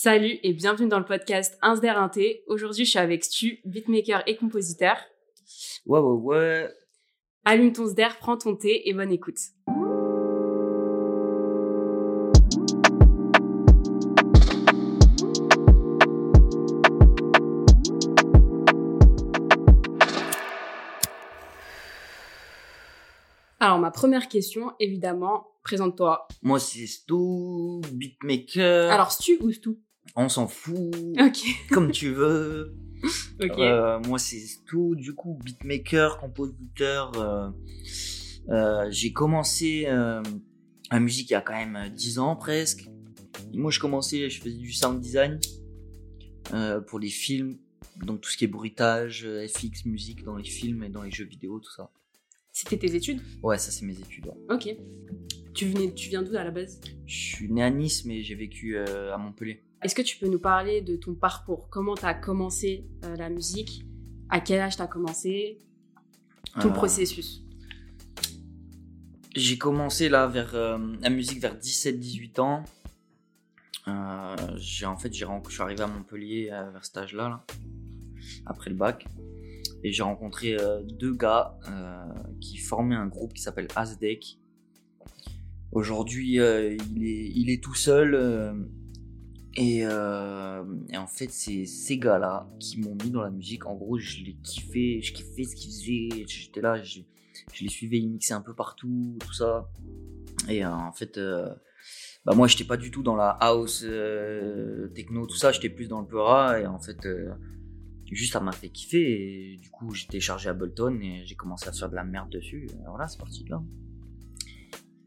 Salut et bienvenue dans le podcast Insder Inté. Aujourd'hui, je suis avec Stu, beatmaker et compositeur. Ouais, ouais, ouais. Allume ton Sder, prends ton thé et bonne écoute. Alors, ma première question, évidemment, présente-toi. Moi, c'est Stu, beatmaker. Alors, Stu ou Stu? On s'en fout. Comme tu veux. Euh, moi, c'est Stu, du coup, beatmaker, compositeur. euh, euh, J'ai commencé la musique il y a quand même 10 ans presque. Et moi, je commençais, je faisais du sound design pour les films. Donc, tout ce qui est bruitage, FX, musique dans les films et dans les jeux vidéo, tout ça. C'était tes études? Ouais, ça, c'est mes études. ouais. Ok. Tu, venais, tu viens d'où à la base? Je suis né à Nice, mais j'ai vécu à Montpellier. Est-ce que tu peux nous parler de ton parcours? Comment tu as commencé euh, la musique? À quel âge tu as commencé Ton Euh, processus J'ai commencé là vers euh, la musique vers 17-18 ans. Euh, j'ai en fait j'ai je suis arrivé à Montpellier vers cet âge-là, là, après le bac, et j'ai rencontré deux gars qui formaient un groupe qui s'appelle Asdec. Aujourd'hui, il est il est tout seul. Euh, et, en fait, c'est ces gars-là qui m'ont mis dans la musique. En gros, je les kiffais, je kiffais ce qu'ils faisaient. J'étais là, je, les suivais, ils mixaient un peu partout, tout ça. Et euh, en fait, euh, bah moi, j'étais pas du tout dans la house, euh, techno, tout ça. J'étais plus dans le peura. Et en fait, juste ça m'a fait kiffer. Et du coup, j'ai téléchargé Ableton et j'ai commencé à faire de la merde dessus. Voilà, c'est parti de là.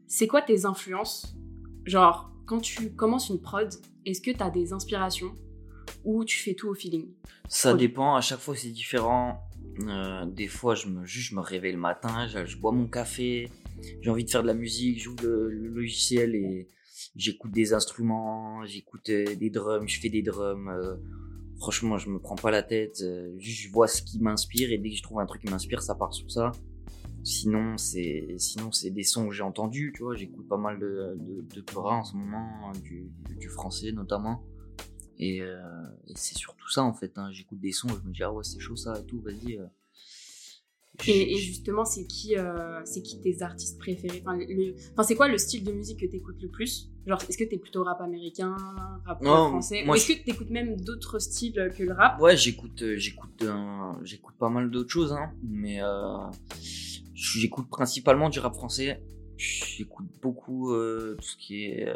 C'est quoi tes influences? Genre, quand tu commences une prod, est-ce que tu as des inspirations ou tu fais tout au feeling? Ça Produit. dépend, à chaque fois c'est différent. Euh, des fois, je me, juste, je me réveille le matin, je, je bois mon café, j'ai envie de faire de la musique, j'ouvre le, le logiciel et j'écoute des instruments, j'écoute euh, des drums, je fais des drums. euh, franchement, je me prends pas la tête, euh, juste je vois ce qui m'inspire et dès que je trouve un truc qui m'inspire, ça part sur ça. Sinon, c'est sinon c'est des sons que j'ai entendus, tu vois. J'écoute pas mal de de, de en ce moment, du, du, français notamment. Et, euh, et c'est surtout ça en fait. hein. J'écoute des sons, je me dis ah ouais c'est chaud ça et tout, vas-y. euh. et, justement, c'est qui, euh, c'est qui tes artistes préférés? Enfin, le- enfin, c'est quoi le style de musique que tu écoutes le plus? Genre, est-ce que tu es plutôt rap américain, rap Non, français? Ou est-ce je- que tu écoutes même d'autres styles que le rap? Ouais, j'écoute, j'écoute, j'écoute pas mal d'autres choses, hein, mais j'écoute principalement du rap français. J'écoute beaucoup euh, tout ce qui est euh,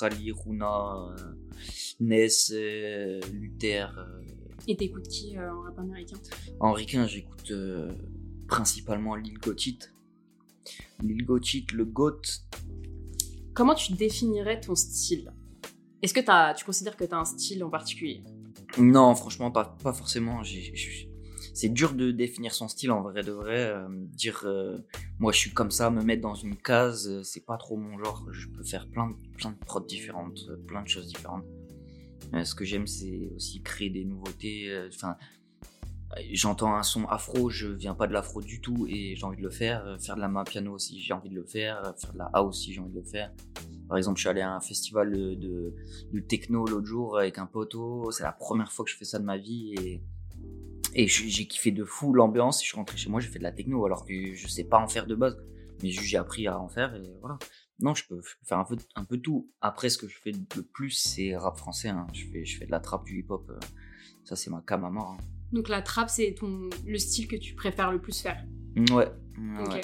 Khali, Runa, euh, Ness, euh, Luther, Et t'écoutes qui en rap américain? Henri Quin, j'écoute principalement Lil Gotit. Lil Gotit, le GOAT. Comment tu définirais ton style? Est-ce que tu considères que tu as un style en particulier? Non, franchement, pas, pas forcément. J'ai- C'est dur de définir son style en vrai de vrai. euh, dire euh, moi je suis comme ça, me mettre dans une case, euh, c'est pas trop mon genre. Je peux faire plein de, plein de prods différentes, euh, plein de choses différentes. Ce que j'aime, c'est aussi créer des nouveautés. Enfin, j'entends un son afro, je viens pas de l'afro du tout et j'ai envie de le faire. Faire de la main piano aussi, j'ai envie de le faire. Faire de la house aussi, j'ai envie de le faire. Par exemple, je suis allé à un festival de, de techno l'autre jour avec un poteau. C'est la première fois que je fais ça de ma vie et, et j'ai kiffé de fou l'ambiance. Je suis rentré chez moi, j'ai fait de la techno alors que je sais pas en faire de base. Mais j'ai appris à en faire et voilà. Non, je peux faire un peu, un peu tout. Après, ce que je fais le plus, c'est rap français. hein. Je, fais, je fais de la trappe, du hip-hop. euh, Ça, c'est ma cam à mort. hein. Donc la trap, c'est ton le style que tu préfères le plus faire. Ouais. ouais, Ok. ouais.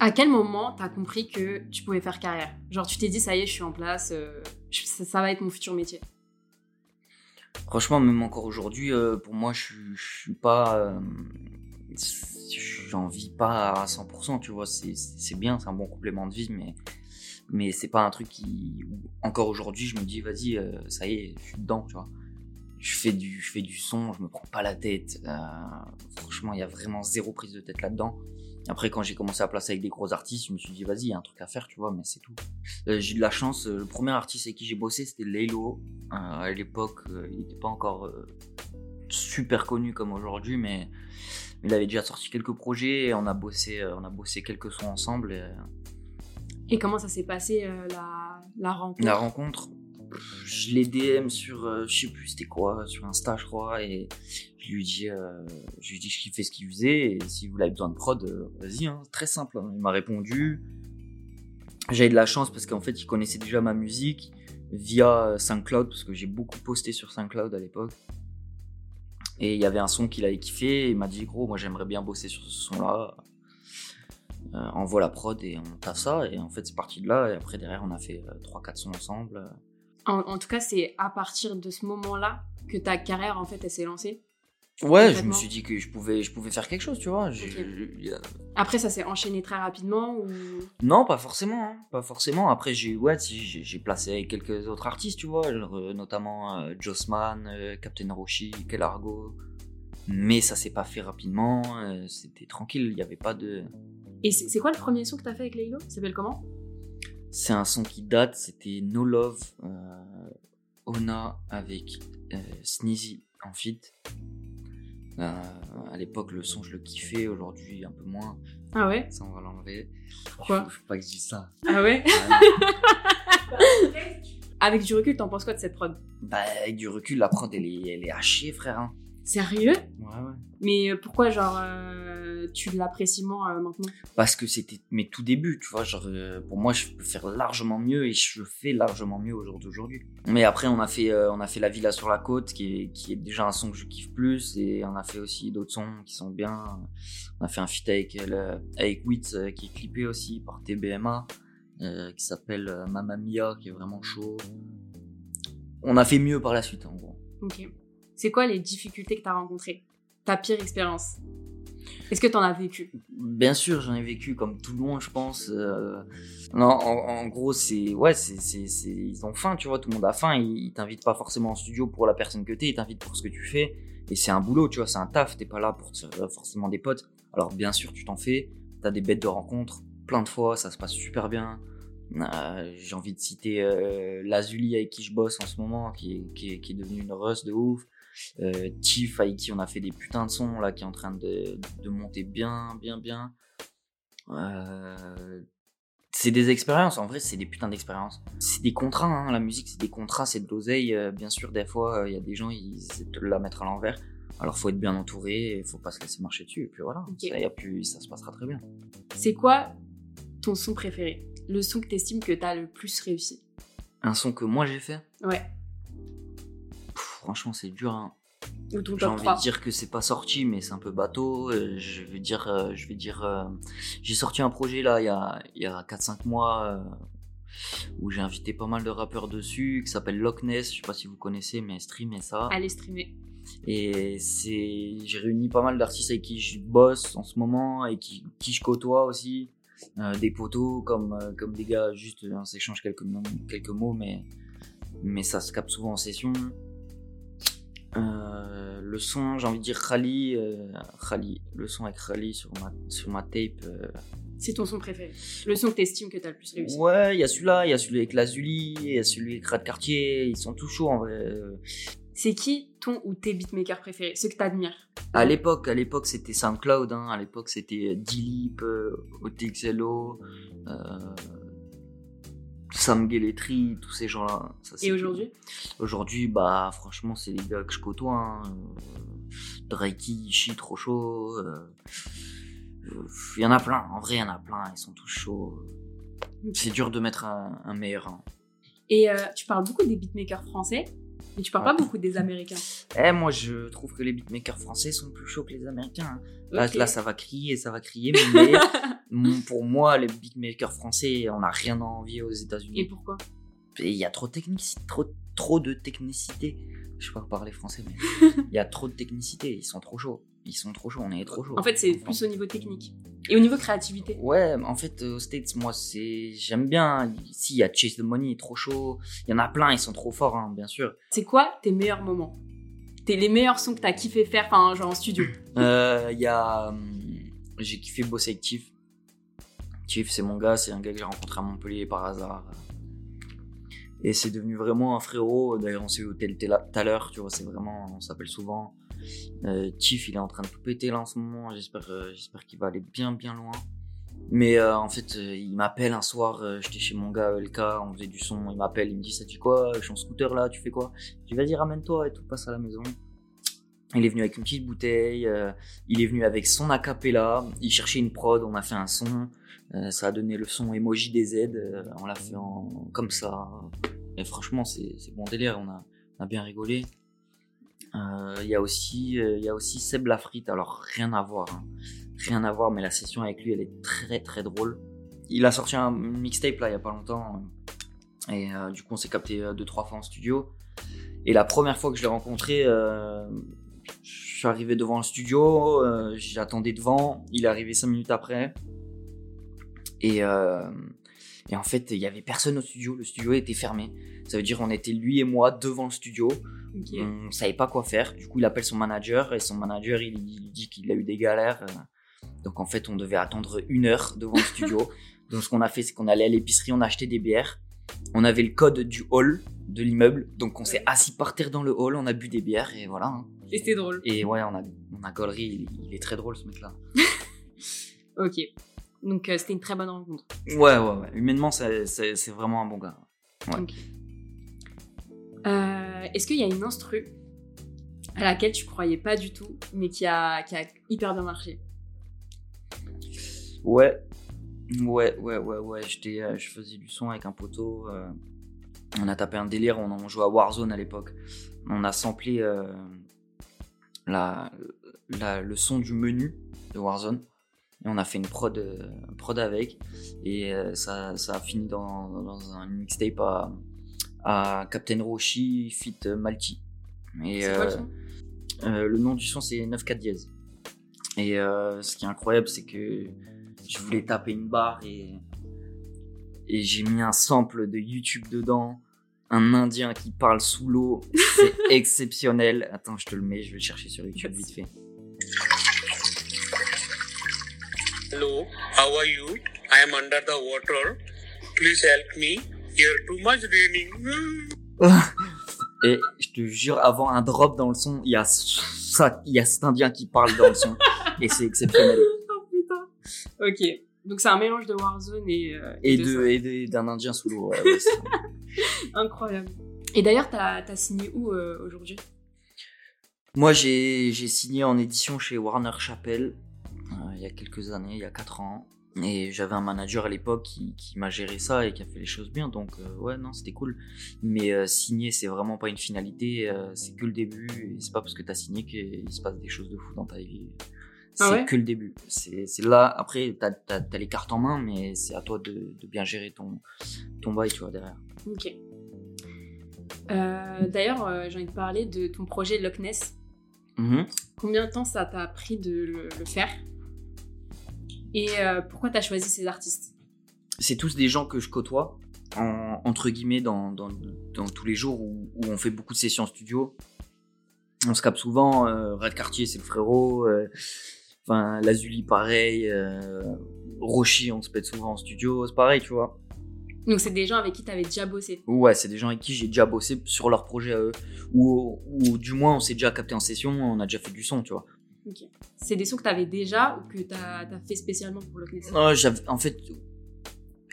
À quel moment t'as compris que tu pouvais faire carrière? Genre tu t'es dit ça y est, je suis en place, euh, ça va être mon futur métier. Franchement, même encore aujourd'hui, euh, pour moi, je, je suis pas. euh, J'en vis pas à 100%, tu vois. C'est bien, c'est un bon complément de vie, mais, mais c'est pas un truc qui. Encore aujourd'hui, je me dis, vas-y, euh, ça y est, je suis dedans, tu vois. Je fais, du, je fais du son, je me prends pas la tête. franchement, il y a vraiment zéro prise de tête là-dedans. Après, quand j'ai commencé à placer avec des gros artistes, je me suis dit, vas-y, il y a un truc à faire, tu vois, mais c'est tout. Euh, j'ai eu de la chance, euh, le premier artiste avec qui j'ai bossé, c'était Laylo. Euh, à l'époque, euh, il n'était pas encore super connu comme aujourd'hui, mais il avait déjà sorti quelques projets et on a bossé, on a bossé quelques sons ensemble. Et, Et comment ça s'est passé la, la rencontre? La rencontre, je l'ai DM sur, euh, je sais plus c'était quoi, sur Insta je crois, et je lui dis, euh, je lui dis je kiffais ce qu'il faisait, et si vous avez besoin de prod, euh, vas-y, hein, très simple. hein. Il m'a répondu. J'avais de la chance parce qu'en fait il connaissait déjà ma musique via euh, SoundCloud, parce que j'ai beaucoup posté sur SoundCloud à l'époque. Et il y avait un son qu'il avait kiffé, et il m'a dit gros, moi j'aimerais bien bosser sur ce son-là. Envoie la prod et on taffe ça, et en fait c'est parti de là, et après derrière on a fait 3-4 sons ensemble. En, en tout cas, c'est à partir de ce moment-là que ta carrière, en fait, elle s'est lancée. Ouais, je me suis dit que je pouvais, je pouvais faire quelque chose, tu vois. Après, ça s'est enchaîné très rapidement ou... Non, pas forcément, hein, pas forcément. Après, j'ai ouais, j'ai placé avec quelques autres artistes, tu vois, euh, notamment euh, Jossman, euh, Captain Roshi, Kelargo. Mais ça s'est pas fait rapidement, euh, c'était tranquille, il n'y avait pas de... Et c'est quoi le premier son que t'as fait avec Laylo? Il s'appelle comment? C'est un son qui date, c'était No Love, euh, Ona avec euh, Sneezy en feat. Euh, à l'époque, le son, je le kiffais, aujourd'hui, un peu moins. Ah ouais? Ça, on va l'enlever. Pourquoi Faut, faut pas que je dise ça. Ah ouais. Avec du recul, t'en penses quoi de cette prod? Bah, avec du recul, la prod, elle est, elle est hachée, frère. hein. Sérieux? Ouais, ouais. Mais euh, pourquoi, genre, euh, tu l'apprécies moins euh, maintenant Parce que c'était mes tout débuts, tu vois. Genre, euh, pour moi, je peux faire largement mieux et je fais largement mieux au jour d'aujourd'hui. Mais après, on a fait, euh, on a fait La Villa sur la côte, qui est, qui est déjà un son que je kiffe plus. Et on a fait aussi d'autres sons qui sont bien. On a fait un feat avec, avec Witz, qui est clippé aussi par TBMA, euh, qui s'appelle euh, Mamma Mia, qui est vraiment chaud. On a fait mieux par la suite, en gros. Ok. C'est quoi les difficultés que t'as rencontrées? Ta pire expérience? Est-ce que t'en as vécu? Bien sûr, j'en ai vécu comme tout le monde, je pense. euh, Non, en, en gros, c'est ouais, c'est ils ont faim, tu vois. Tout le monde a faim. Ils, ils t'invitent pas forcément en studio pour la personne que t'es. Ils t'invitent pour ce que tu fais. Et c'est un boulot, tu vois. C'est un taf. T'es pas là pour euh, forcément des potes. Alors bien sûr, tu t'en fais. T'as des bêtes de rencontres. Plein de fois, ça se passe super bien. Euh, J'ai envie de citer euh, Lazuli avec qui je bosse en ce moment, qui est, qui qui est devenue une russe de ouf. Euh, Tiff avec qui on a fait des putains de sons là, qui est en train de, de monter bien, bien, bien. Euh, c'est des expériences, en vrai, c'est des putains d'expériences. C'est des contrats, hein, la musique, c'est des contrats, c'est de l'oseille. euh, bien sûr, des fois, il y a des gens, ils essaient de la mettre à l'envers. Alors, faut être bien entouré, il faut pas se laisser marcher dessus, et puis voilà, Ok. ça, y a plus, ça se passera très bien. C'est quoi ton son préféré? Le son que t'estimes que t'as le plus réussi? Un son que moi j'ai fait, Ouais. Franchement, c'est dur. Hein. J'ai envie 3 de dire que c'est pas sorti, mais c'est un peu bateau. Euh, Je vais dire, euh, je vais dire, euh, j'ai sorti un projet là il y a, il y a 4-5 mois où j'ai invité pas mal de rappeurs dessus, qui s'appelle Loch Ness. Je sais pas si vous connaissez, mais streamez ça. Allez streamer. Et c'est, j'ai réuni pas mal d'artistes avec qui je bosse en ce moment et qui, qui je côtoie aussi. Euh, des potos comme, comme des gars, juste on s'échange quelques, quelques mots, mais, mais ça se capte souvent en session. Euh, le son, j'ai envie de dire Khali, euh, Khali, le son avec Khali sur ma, sur ma tape. euh, C'est ton son préféré. Le son que t'estimes que t'as le plus réussi. Ouais, il y a celui-là, il y a celui avec Lazuli, il y a celui avec Rat Cartier, ils sont tous chauds en vrai. Euh, C'est qui ton ou tes beatmakers préférés Ceux que t'admires? À l'époque, à l'époque c'était SoundCloud, hein. à l'époque c'était Dilip, OTXLO, euh, Sam Geletri, tous ces gens-là. Ça, c'est- Et aujourd'hui Aujourd'hui, bah franchement c'est les gars que je côtoie. Hein. Euh, Drakey, Ishi, trop chaud. euh, euh, Il y en a plein, en vrai il y en a plein, ils sont tous chauds. C'est dur de mettre un, un meilleur. hein. Et euh, tu parles beaucoup des beatmakers français, mais tu parles Ouais. pas beaucoup des américains. Eh, moi je trouve que les beatmakers français sont plus chauds que les américains. hein. Là, là, ça va crier, ça va crier, mais pour moi, les beatmakers français, on n'a rien à envier aux Et États-Unis. pourquoi? Et Il y a trop de technicité, trop, trop de technicité. Je sais pas parler français, mais il y a trop de technicité. Ils sont trop chauds. Ils sont trop chauds. On est trop chauds. En fait, c'est plus au niveau technique. Et au niveau créativité. Ouais, en fait, euh, aux States, moi, c'est j'aime bien. Ici, il y a Chase the Money, il est trop chaud. Il y en a plein, ils sont trop forts, hein, bien sûr. C'est quoi tes meilleurs moments? Tes les meilleurs sons que t'as kiffé faire, enfin genre en studio? Euh, Il y a. hum, J'ai kiffé bosser avec Tiff. Tiff, c'est mon gars, c'est un gars que j'ai rencontré à Montpellier par hasard. Et c'est devenu vraiment un frérot. D'ailleurs, on s'est tel tout à l'heure, tu vois, c'est vraiment. On s'appelle souvent. Euh, Tiff, il est en train de tout péter là en ce moment. J'espère euh, j'espère qu'il va aller bien, bien loin. Mais euh, en fait, euh, il m'appelle un soir, j'étais chez mon gars LK, on faisait du son, il m'appelle, il me dit ça dit quoi? Je suis en scooter là, tu fais quoi? Je dis vas-y ramène-toi et tout, passe à la maison. Il est venu avec une petite bouteille, il est venu avec son acapella, il cherchait une prod, on a fait un son, euh, ça a donné le son emoji des Z, euh, on l'a fait en, comme ça. Et franchement, c'est bon délire, on a, on a bien rigolé. Euh, Il y a aussi, euh, y a aussi Seb Lafrite, alors rien à voir, hein. rien à voir, mais la session avec lui, elle est très très drôle. Il a sorti un mixtape là il y a pas longtemps, et euh, du coup on s'est capté euh, deux trois fois en studio. Et la première fois que je l'ai rencontré, euh, je suis arrivé devant le studio, euh, j'attendais devant, il est arrivé cinq minutes après. Et, euh, et en fait, il y avait personne au studio, le studio était fermé. Ça veut dire on était lui et moi devant le studio, Ok. on savait pas quoi faire. Du coup, il appelle son manager et son manager il, il lui dit qu'il a eu des galères. euh. Donc en fait, on devait attendre une heure devant le studio. Donc ce qu'on a fait, c'est qu'on allait à l'épicerie, on a acheté des bières. On avait le code du hall de l'immeuble, donc on s'est assis par terre dans le hall, on a bu des bières et voilà. hein. Et c'était drôle. Et ouais, on a, on a gaulerie, il, il est très drôle ce mec-là. Ok. Donc euh, c'était une très bonne rencontre. Ouais, ouais, ouais. Humainement, c'est vraiment un bon gars. Ouais. Euh, Est-ce qu'il y a une instru à laquelle tu croyais pas du tout, mais qui a, qui a hyper bien marché? Ouais, ouais, ouais, ouais, ouais. J'étais, euh, je faisais du son avec un poteau. euh, on a tapé un délire. On, on jouait à Warzone à l'époque. On a samplé la, la- le son du menu de Warzone. Et on a fait une prod, euh, prod avec. Et euh, ça, ça a fini dans, dans un mixtape à, à Captain Roshi Fit Malti. Et, quoi le euh, euh, nom du son c'est 9-4 dièse. Et euh, ce qui est incroyable, c'est que je voulais taper une barre et, et j'ai mis un sample de YouTube dedans. Un indien qui parle sous l'eau. C'est exceptionnel. Attends, je te le mets, je vais le chercher sur YouTube vite fait. Hello, how are you? I am under the water. Please help me. Here too much raining. Et je te jure, avant un drop dans le son, il y a ça, il y a cet indien qui parle dans le son. Et c'est exceptionnel. Oh putain Ok. Donc c'est un mélange de Warzone et, euh, Et de de, ça. et de- d'un indien sous l'eau. ouais, ouais, c'est- Incroyable. Et d'ailleurs, t'as as signé où euh, aujourd'hui? Moi, j'ai j'ai signé en édition chez Warner Chappell il y a quelques années, il y a 4 ans. Et j'avais un manager à l'époque qui, qui m'a géré ça et qui a fait les choses bien. Donc, euh, ouais, non, c'était cool. Mais euh, signer, c'est vraiment pas une finalité. euh, c'est que le début. Et c'est pas parce que t'as signé qu'il se passe des choses de fou dans ta vie. C'est Ah ouais? que le début. C'est c'est là. Après, t'as as, les cartes en main, mais c'est à toi de, de bien gérer ton, ton bail, tu vois, derrière. Ok. D'ailleurs, j'ai envie de parler de ton projet Loch Ness. Mhm. Combien de temps ça t'a pris de le, le faire? Et euh, pourquoi t'as choisi ces artistes? C'est tous des gens que je côtoie, en- entre guillemets, dans, dans, dans tous les jours où, où on fait beaucoup de sessions en studio. On se capte souvent, euh, Red Cartier, c'est le frérot, euh, enfin, Lazuli, pareil, Roshi, on se pète souvent en studio, c'est pareil, tu vois. Donc c'est des gens avec qui t'avais déjà bossé? Ouais, c'est des gens avec qui j'ai déjà bossé sur leur projet à eux, ou, ou du moins on s'est déjà capté en session, on a déjà fait du son, tu vois. C'est des sons que t'avais déjà ou que t'as as fait spécialement pour Loch Ness? Non, j'avais, en fait,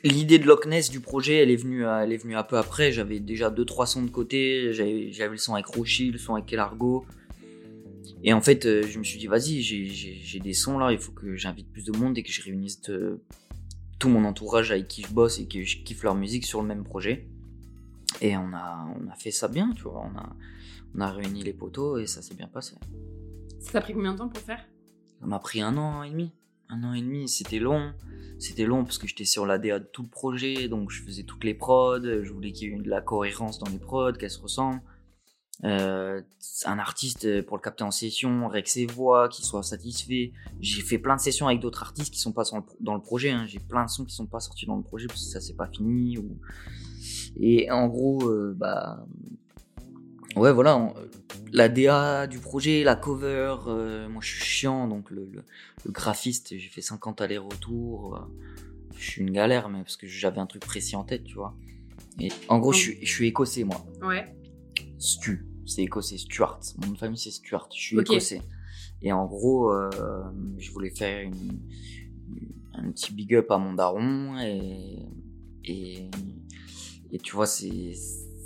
l'idée de Loch Ness du projet, elle est venue, à- elle est venue un peu après. J'avais déjà deux trois sons de côté. J'avais, le son avec Roshi, le son avec Kelargo. Et en fait, euh, je me suis dit, vas-y, j'ai des sons là. Il faut que j'invite plus de monde et que je réunisse euh, tout mon entourage avec qui je bosse et que je kiffe leur musique sur le même projet. Et on a, on a fait ça bien, tu vois. On a, on a réuni les poteaux et ça s'est bien passé. Ça t'a pris combien de temps pour faire? Ça m'a pris un an et demi. Un an et demi, c'était long. C'était long parce que j'étais sur la DA de tout le projet, donc je faisais toutes les prods. Je voulais qu'il y ait de la cohérence dans les prods, qu'elles se ressemblent. Euh, un artiste euh, pour le capter en session, avec ses voix, qui soit satisfait. J'ai fait plein de sessions avec d'autres artistes qui sont pas dans le projet. hein. J'ai plein de sons qui sont pas sortis dans le projet parce que ça c'est pas fini. Et en gros, euh, bah ouais voilà, on- la DA du projet, la cover. euh, moi je suis chiant donc le, le, le graphiste, j'ai fait 50 allers-retours. euh, je suis une galère mais parce que j'avais un truc précis en tête, tu vois. Et en gros, je suis, je suis écossais moi. Ouais. Stu, c'est écossais, Stuart. Mon nom de famille c'est Stuart, je suis écossais. Et en gros, euh, je voulais faire une, un petit big up à mon daron et, et, et tu vois, c'est,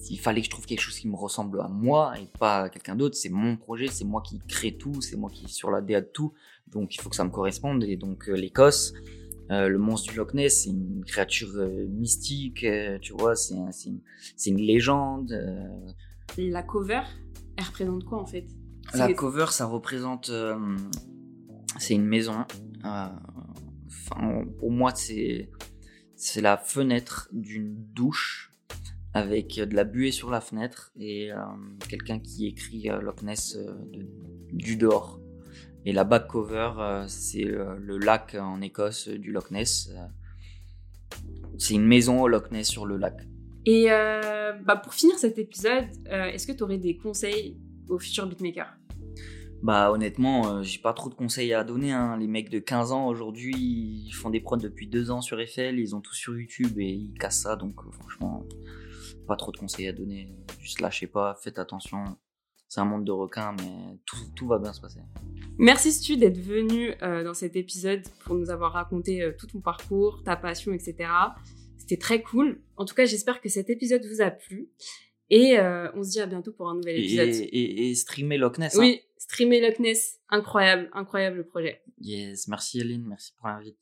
il fallait que je trouve quelque chose qui me ressemble à moi et pas à quelqu'un d'autre. C'est mon projet, c'est moi qui crée tout, c'est moi qui est sur la DA de tout. Donc il faut que ça me corresponde. Et donc euh, l'Écosse, euh, le monstre du Loch Ness, c'est une créature euh, mystique, tu vois, c'est un- c'est une, une légende. La cover, elle représente quoi en fait? La cover, ça représente. c'est une maison. pour moi, c'est c'est la fenêtre d'une douche avec de la buée sur la fenêtre et euh, quelqu'un qui écrit euh, Loch Ness euh, de- du dehors. Et la back cover, euh, c'est euh, le lac en Écosse euh, du Loch Ness. euh. C'est une maison au Loch Ness sur le lac. Et euh, bah, pour finir cet épisode, euh, est-ce que tu aurais des conseils aux futurs beatmakers? Bah honnêtement, euh, j'ai pas trop de conseils à donner. hein. Les mecs de 15 ans aujourd'hui, ils font des prods depuis 2 ans sur Eiffel, ils ont tout sur YouTube et ils cassent ça. Donc euh, franchement, pas trop de conseils à donner. Juste lâchez pas, faites attention. C'est un monde de requins, mais tout, tout va bien se passer. Merci Stu d'être venu euh, dans cet épisode pour nous avoir raconté euh, tout ton parcours, ta passion, etc. C'était très cool. En tout cas, j'espère que cet épisode vous a plu. Et euh, on se dit à bientôt pour un nouvel Et, épisode. et, et streamer Loch Ness. hein. Oui, streamer Loch Ness, incroyable, incroyable projet. Yes, merci Aline, merci pour l'invite.